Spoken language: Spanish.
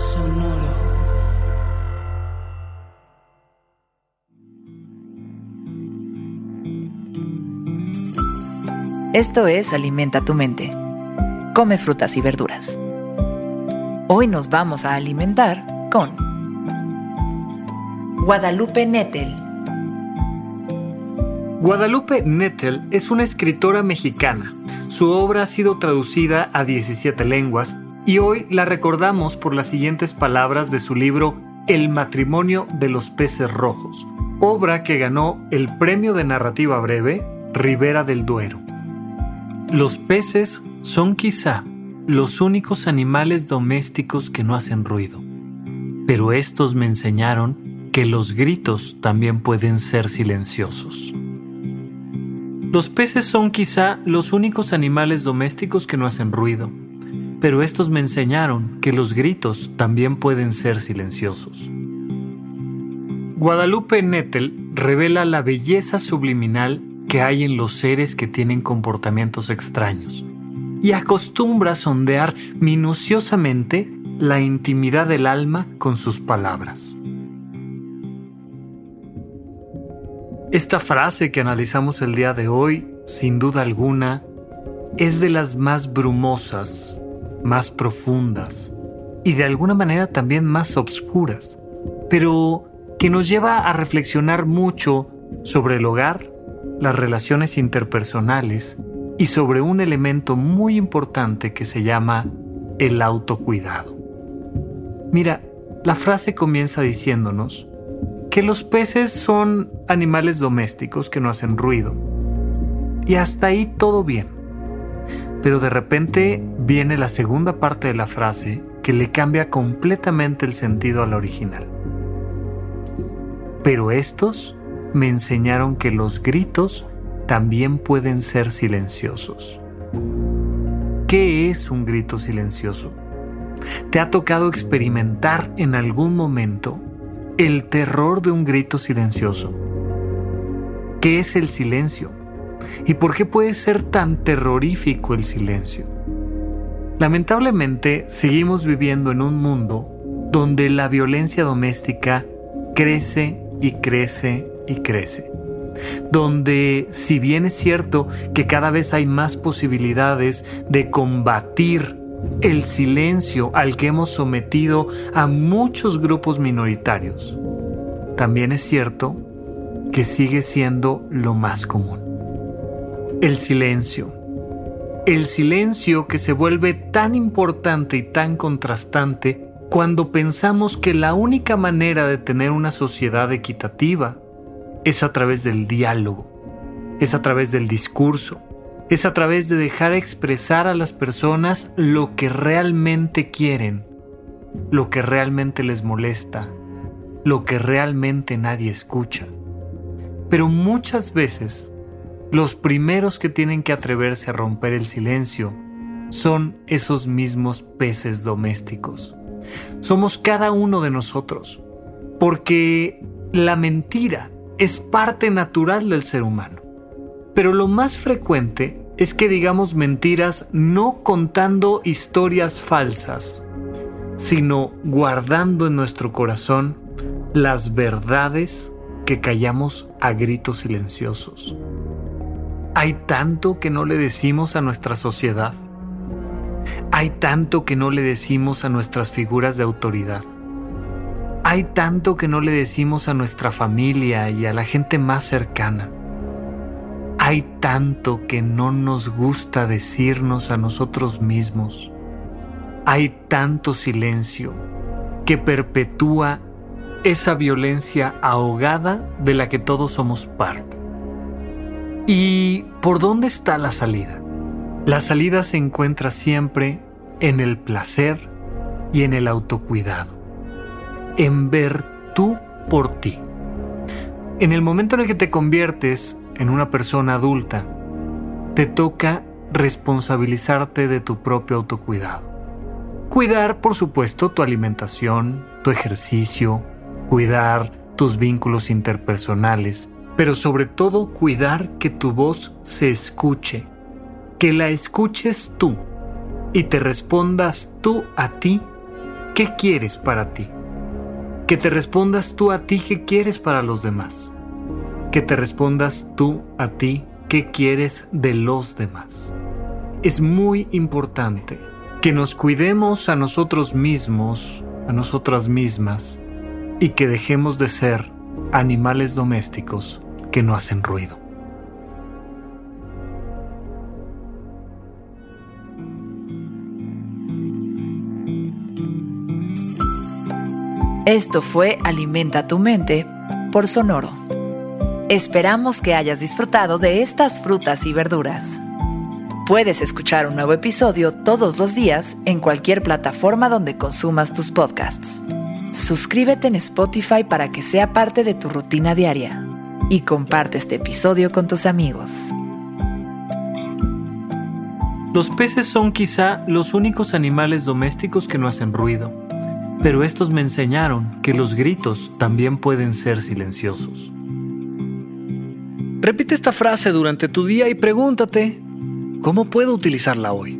Sonoro. Esto es Alimenta tu mente. Come frutas y verduras. Hoy nos vamos a alimentar con Guadalupe Nettel. Guadalupe Nettel es una escritora mexicana. Su obra ha sido traducida a 17 lenguas y hoy la recordamos por las siguientes palabras de su libro El matrimonio de los peces rojos, obra que ganó el premio de narrativa breve Rivera del Duero. Los peces son quizá los únicos animales domésticos que no hacen ruido, pero estos me enseñaron que los gritos también pueden ser silenciosos. Los peces son quizá los únicos animales domésticos que no hacen ruido, pero estos me enseñaron que los gritos también pueden ser silenciosos. Guadalupe Nettel revela la belleza subliminal que hay en los seres que tienen comportamientos extraños y acostumbra sondear minuciosamente la intimidad del alma con sus palabras. Esta frase que analizamos el día de hoy, sin duda alguna, es de las más brumosas más profundas y de alguna manera también más obscuras, pero que nos lleva a reflexionar mucho sobre el hogar, las relaciones interpersonales y sobre un elemento muy importante que se llama el autocuidado. Mira, la frase comienza diciéndonos que los peces son animales domésticos que no hacen ruido. Y hasta ahí todo bien. Pero de repente viene la segunda parte de la frase que le cambia completamente el sentido a la original. Pero estos me enseñaron que los gritos también pueden ser silenciosos. ¿Qué es un grito silencioso? ¿Te ha tocado experimentar en algún momento el terror de un grito silencioso? ¿Qué es el silencio? ¿Y por qué puede ser tan terrorífico el silencio? Lamentablemente seguimos viviendo en un mundo donde la violencia doméstica crece y crece y crece. Donde si bien es cierto que cada vez hay más posibilidades de combatir el silencio al que hemos sometido a muchos grupos minoritarios, también es cierto que sigue siendo lo más común. El silencio. El silencio que se vuelve tan importante y tan contrastante cuando pensamos que la única manera de tener una sociedad equitativa es a través del diálogo, es a través del discurso, es a través de dejar expresar a las personas lo que realmente quieren, lo que realmente les molesta, lo que realmente nadie escucha. Pero muchas veces los primeros que tienen que atreverse a romper el silencio son esos mismos peces domésticos. Somos cada uno de nosotros, porque la mentira es parte natural del ser humano. Pero lo más frecuente es que digamos mentiras no contando historias falsas, sino guardando en nuestro corazón las verdades que callamos a gritos silenciosos. Hay tanto que no le decimos a nuestra sociedad. Hay tanto que no le decimos a nuestras figuras de autoridad. Hay tanto que no le decimos a nuestra familia y a la gente más cercana. Hay tanto que no nos gusta decirnos a nosotros mismos. Hay tanto silencio que perpetúa esa violencia ahogada de la que todos somos parte. ¿Y por dónde está la salida? La salida se encuentra siempre en el placer y en el autocuidado, en ver tú por ti. En el momento en el que te conviertes en una persona adulta, te toca responsabilizarte de tu propio autocuidado. Cuidar, por supuesto, tu alimentación, tu ejercicio, cuidar tus vínculos interpersonales, pero sobre todo cuidar que tu voz se escuche, que la escuches tú y te respondas tú a ti qué quieres para ti, que te respondas tú a ti qué quieres para los demás, que te respondas tú a ti qué quieres de los demás. Es muy importante que nos cuidemos a nosotros mismos, a nosotras mismas, y que dejemos de ser animales domésticos que no hacen ruido. Esto fue Alimenta tu mente por Sonoro. Esperamos que hayas disfrutado de estas frutas y verduras. Puedes escuchar un nuevo episodio todos los días en cualquier plataforma donde consumas tus podcasts. Suscríbete en Spotify para que sea parte de tu rutina diaria y comparte este episodio con tus amigos. Los peces son quizá los únicos animales domésticos que no hacen ruido, pero estos me enseñaron que los gritos también pueden ser silenciosos. Repite esta frase durante tu día y pregúntate, ¿cómo puedo utilizarla hoy?